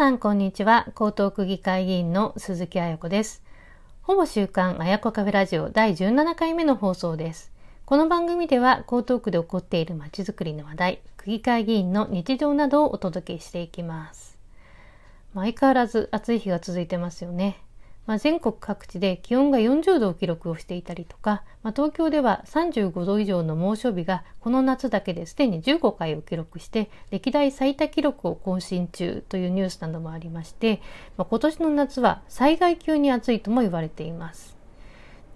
さんこんにちは。江東区議会議員の鈴木彩子です。ほぼ週刊彩子カフェラジオ第17回目の放送です。この番組では江東区で起こっているまちづくりの話題区議会議員の日常などをお届けしていきます。相変わらず暑い日が続いてますよね。まあ、全国各地で気温が40度を記録をしていたりとか、まあ、東京では35度以上の猛暑日がこの夏だけですでに15回を記録して歴代最多記録を更新中というニュースなどもありまして、まあ、今年の夏は災害級に暑いとも言われています。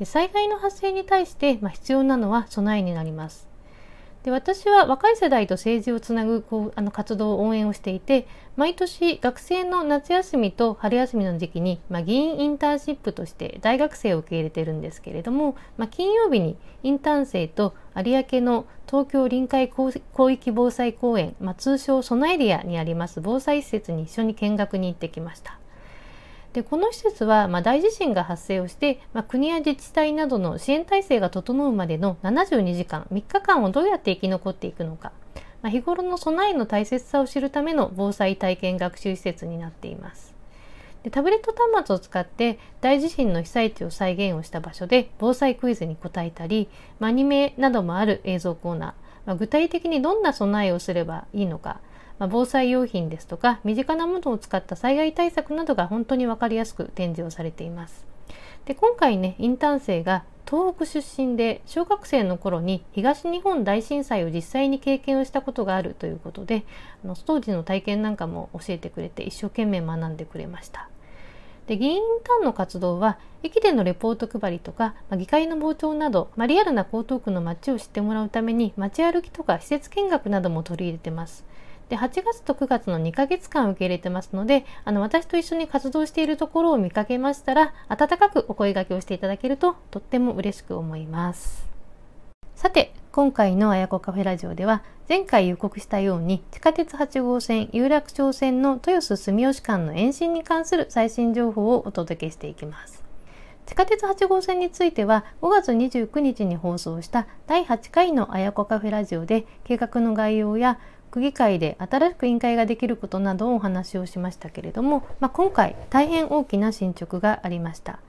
で災害の発生に対して、ま必要なのは備えになります。で私は若い世代と政治をつなぐこうあの活動を応援をしていて毎年学生の夏休みと春休みの時期に、まあ、議員インターンシップとして大学生を受け入れてるんですけれども、まあ、金曜日にインターン生と有明の東京臨海広域防災公園、まあ、通称ソナエリアにあります防災施設に一緒に見学に行ってきました。でこの施設は、まあ、大地震が発生をして、まあ、国や自治体などの支援体制が整うまでの72時間3日間をどうやって生き残っていくのか、まあ、日頃の備えの大切さを知るための防災体験学習施設になっています。でタブレット端末を使って大地震の被災地を再現をした場所で防災クイズに答えたり、アニメなどもある映像コーナー、まあ、具体的にどんな備えをすればいいのか、まあ、防災用品ですとか身近なものを使った災害対策などが本当に分かりやすく展示をされています。で今回ねインターン生が東北出身で小学生の頃に東日本大震災を実際に経験をしたことがあるということであの当時の体験なんかも教えてくれて一生懸命学んでくれました。で議員インターンの活動は駅でのレポート配りとか、まあ、議会の傍聴など、まあ、リアルな江東区の街を知ってもらうために街歩きとか施設見学なども取り入れてます。で8月と9月の2ヶ月間受け入れてますのであの私と一緒に活動しているところを見かけましたら温かくお声掛けをしていただけるととっても嬉しく思います。さて今回のあやこカフェラジオでは前回予告したように地下鉄8号線有楽町線の豊洲住吉間の延伸に関する最新情報をお届けしていきます。地下鉄8号線については5月29日に放送した第8回のあやこカフェラジオで計画の概要や区議会で新しく委員会ができることなどをお話をしましたけれども、まあ、今回大変大きな進捗がありました。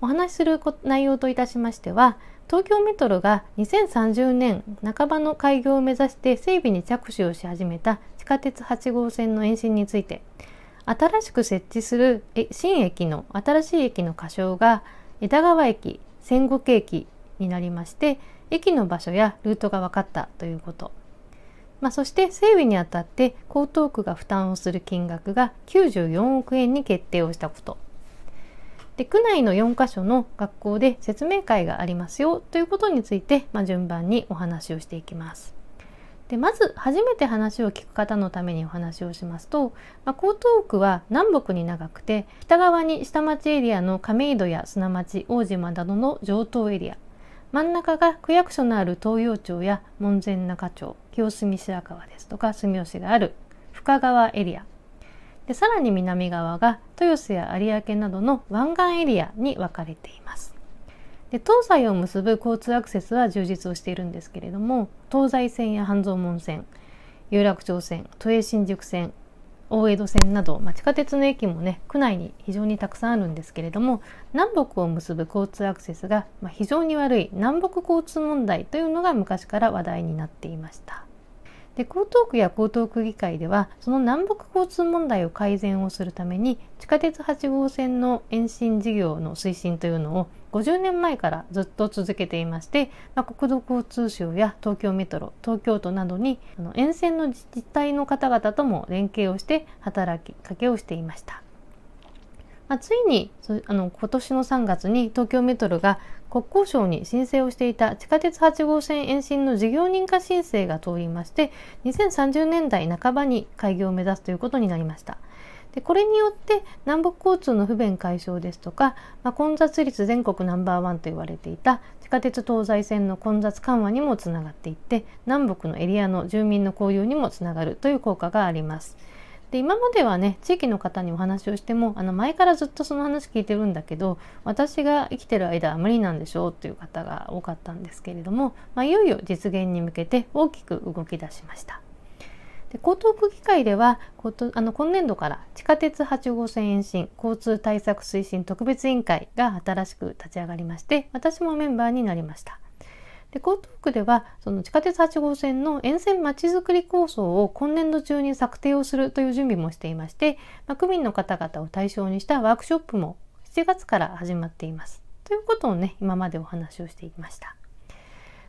お話しする内容といたしましては東京メトロが2030年半ばの開業を目指して整備に着手をし始めた地下鉄8号線の延伸について新しく設置する新駅の新しい駅の仮称が枝川駅仙石駅になりまして駅の場所やルートが分かったということ。まあ、そして整備にあたって江東区が負担をする金額が94億円に決定をしたことで区内の4カ所の学校で説明会がありますよということについて、まあ、順番にお話をしていきます。でまず初めて話を聞く方のためにお話をしますと、まあ、江東区は南北に長くて北側に下町エリアの亀戸や砂町大島などの上東エリア真ん中が区役所のある東洋町や門前仲町清澄白河ですとか住吉がある深川エリア。でさらに南側が豊洲や有明などの湾岸エリアに分かれています。で東西を結ぶ交通アクセスは充実をしているんですけれども東西線や半蔵門線有楽町線都営新宿線大江戸線など、まあ、地下鉄の駅もね区内に非常にたくさんあるんですけれども南北を結ぶ交通アクセスが、まあ、非常に悪い南北交通問題というのが昔から話題になっていました。で江東区や江東区議会ではその南北交通問題を改善をするために地下鉄8号線の延伸事業の推進というのを50年前からずっと続けていまして、まあ、国土交通省や東京メトロ東京都などにあの沿線の自治体の方々とも連携をして働きかけをしていました。まあ、ついにあの今年の3月に東京メトロが国交省に申請をしていた地下鉄8号線延伸の事業認可申請が通りまして2030年代半ばに開業を目指すということになりました。でこれによって南北交通の不便解消ですとか、まあ、混雑率全国ナンバーワンと言われていた地下鉄東西線の混雑緩和にもつながっていって南北のエリアの住民の交流にもつながるという効果があります。で今まではね地域の方にお話をしてもあの前からずっとその話聞いてるんだけど私が生きてる間は無理なんでしょうっていう方が多かったんですけれども、まあ、いよいよ実現に向けて大きく動き出しました。で江東区議会ではあの今年度から地下鉄8号線延伸交通対策推進特別委員会が新しく立ち上がりまして私もメンバーになりました。で江東区ではその地下鉄8号線の沿線まちづくり構想を今年度中に策定をするという準備もしていまして、まあ、区民の方々を対象にしたワークショップも7月から始まっています。ということをね今までお話をしていました。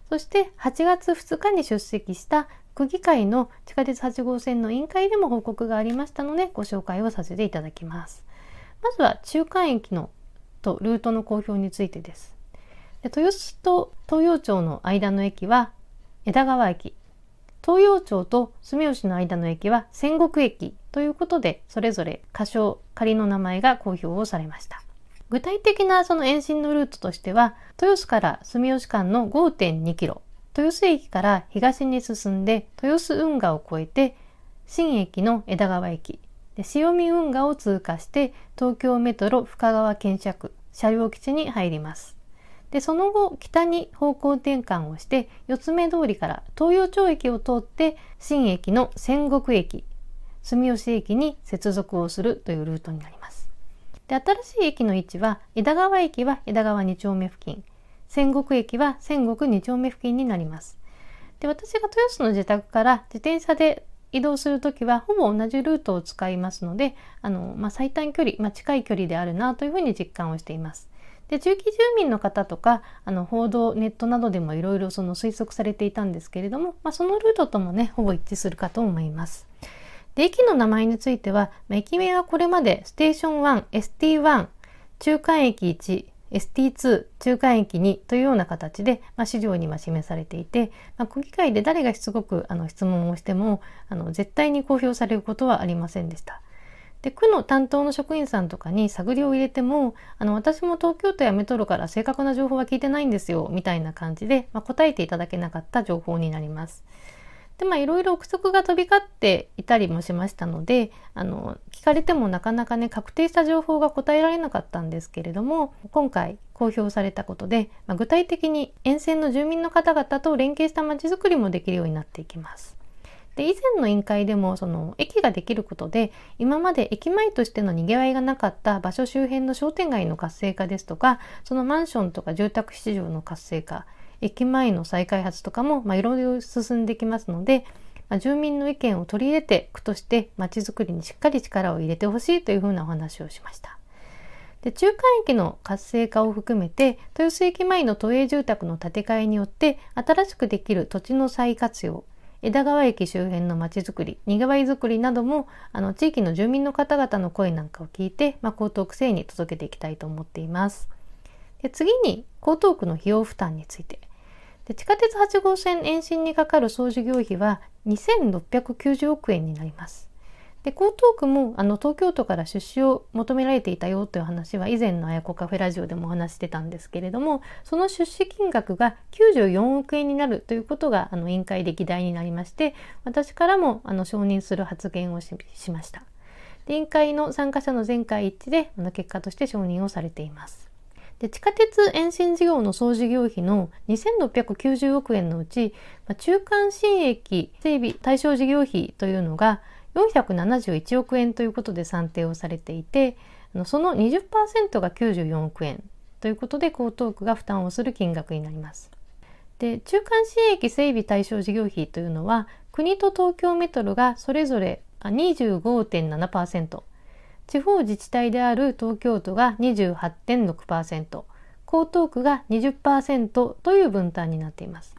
そして8月2日に出席した区議会の地下鉄8号線の委員会でも報告がありましたのでご紹介をさせていただきます。まずは中間駅のとルートの公表についてです。豊洲と東洋町の間の駅は枝川駅、東洋町と住吉の間の駅は仙石駅ということでそれぞれ仮称仮の名前が公表をされました。具体的なその延伸のルートとしては、豊洲から住吉間の5.2キロ、豊洲駅から東に進んで豊洲運河を越えて、新駅の枝川駅、で潮見運河を通過して東京メトロ深川検車区車両基地に入ります。で、その後、北に方向転換をして、四つ目通りから東洋町駅を通って、新駅の仙石駅、住吉駅に接続をするというルートになります。で、新しい駅の位置は、枝川駅は枝川2丁目付近、仙石駅は仙石2丁目付近になります。で、私が豊洲の自宅から自転車で移動するときは、ほぼ同じルートを使いますので、あの、まあ、最短距離、まあ、近い距離であるなというふうに実感をしています。で、中期住民の方とか、あの、報道、ネットなどでもいろいろその推測されていたんですけれども、まあ、そのルートともね、ほぼ一致するかと思います。で、駅の名前については、まあ、駅名はこれまでステーション1、ST1、中間駅1、ST2 中間駅2というような形で、まあ、資料には示されていて、まあ、区議会で誰がしつこくあの質問をしてもあの絶対に公表されることはありませんでした。で区の担当の職員さんとかに探りを入れてもあの私も東京都やメトロから正確な情報は聞いてないんですよみたいな感じで、まあ、答えていただけなかった情報になります。で、まあいろいろ憶測が飛び交っていたりもしましたので、あの、聞かれてもなかなかね、確定した情報が答えられなかったんですけれども、今回公表されたことで、まあ、具体的に沿線の住民の方々と連携したまちづくりもできるようになっていきます。で、以前の委員会でも、その、駅ができることで、今まで駅前としての賑わいがなかった場所周辺の商店街の活性化ですとか、そのマンションとか住宅市場の活性化、駅前の再開発とかも、まあ、いろいろ進んできますので、まあ、住民の意見を取り入れて区としてまちづくりにしっかり力を入れてほしいというふうなお話をしました。で中間駅の活性化を含めて豊洲駅前の都営住宅の建て替えによって新しくできる土地の再活用枝川駅周辺のまちづくり、にぎわいづくりなども、あの、地域の住民の方々の声なんかを聞いて、まあ、江東区政に届けていきたいと思っています。で次に、江東区の費用負担について。で地下鉄8号線延伸にかかる総事業費は2690億円になります。で江東区もあの東京都から出資を求められていたよという話は以前のあやこカフェラジオでもお話してたんですけれどもその出資金額が94億円になるということがあの委員会で議題になりまして私からもあの承認する発言をしました。委員会の参加者の全会一致であの結果として承認をされています。で地下鉄延伸事業の総事業費の2690億円のうち、まあ、中間新駅整備対象事業費というのが471億円ということで算定をされていてその20%が94億円ということで江東区が負担をする金額になります。で中間新駅整備対象事業費というのは国と東京メトロがそれぞれ25.7%地方自治体である東京都が28.6%、江東区が20%という分担になっています。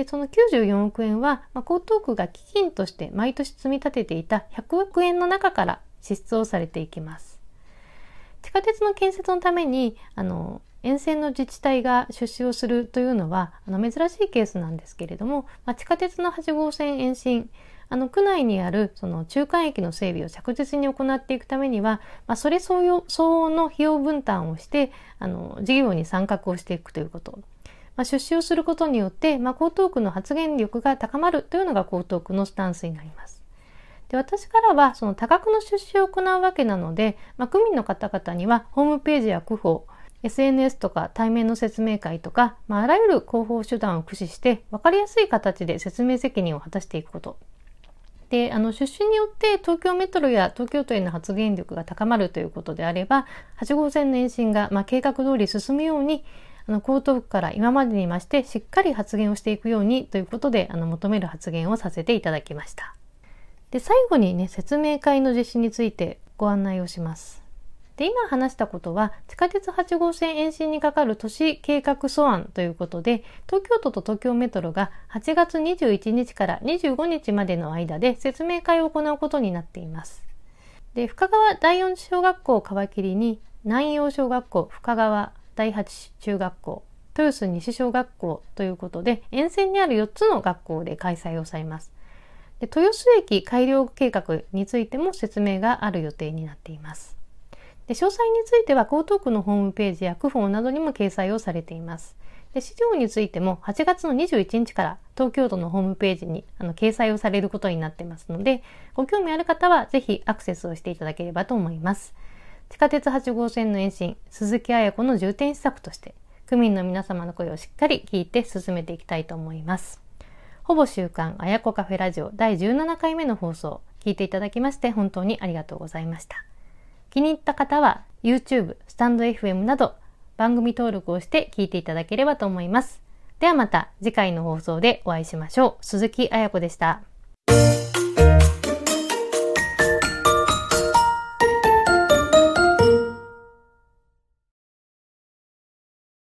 で、その94億円は、まあ、江東区が基金として毎年積み立てていた100億円の中から支出をされていきます。地下鉄の建設のために、あの、沿線の自治体が出資をするというのはあの珍しいケースなんですけれども、まあ、地下鉄の8号線延伸あの区内にあるその中間駅の整備を着実に行っていくためには、まあ、それ相応相応の費用分担をしてあの事業に参画をしていくということ。まあ、出資をすることによって、まあ、江東区の発言力が高まるというのが江東区のスタンスになります。で私からはその多額の出資を行うわけなので、まあ、区民の方々にはホームページや区法 SNS とか対面の説明会とか、まあ、あらゆる広報手段を駆使して分かりやすい形で説明責任を果たしていくことで、あの、出身によって東京メトロや東京都への発言力が高まるということであれば、8号線の延伸が、まあ、計画通り進むように、あの、江東区から今までにましてしっかり発言をしていくようにということで、あの、求める発言をさせていただきました。で、最後にね、説明会の実施についてご案内をします。で、今話したことは、地下鉄8号線延伸にかかる都市計画素案ということで、東京都と東京メトロが8月21日から25日までの間で説明会を行うことになっています。で、深川第四小学校を皮切りに、南陽小学校、深川第八中学校、豊洲西小学校ということで、沿線にある4つの学校で開催をされます。で豊洲駅改良計画についても説明がある予定になっています。で詳細については江東区のホームページや区報などにも掲載をされています。で資料についても8月の21日から東京都のホームページにあの掲載をされることになってますので、ご興味ある方はぜひアクセスをしていただければと思います。地下鉄8号線の延伸、鈴木彩子の重点施策として、区民の皆様の声をしっかり聞いて進めていきたいと思います。ほぼ週刊あやこカフェラジオ第17回目の放送、聞いていただきまして本当にありがとうございました。気に入った方は YouTube、スタンド FM など番組登録をして聞いていただければと思います。ではまた次回の放送でお会いしましょう。鈴木彩子でした。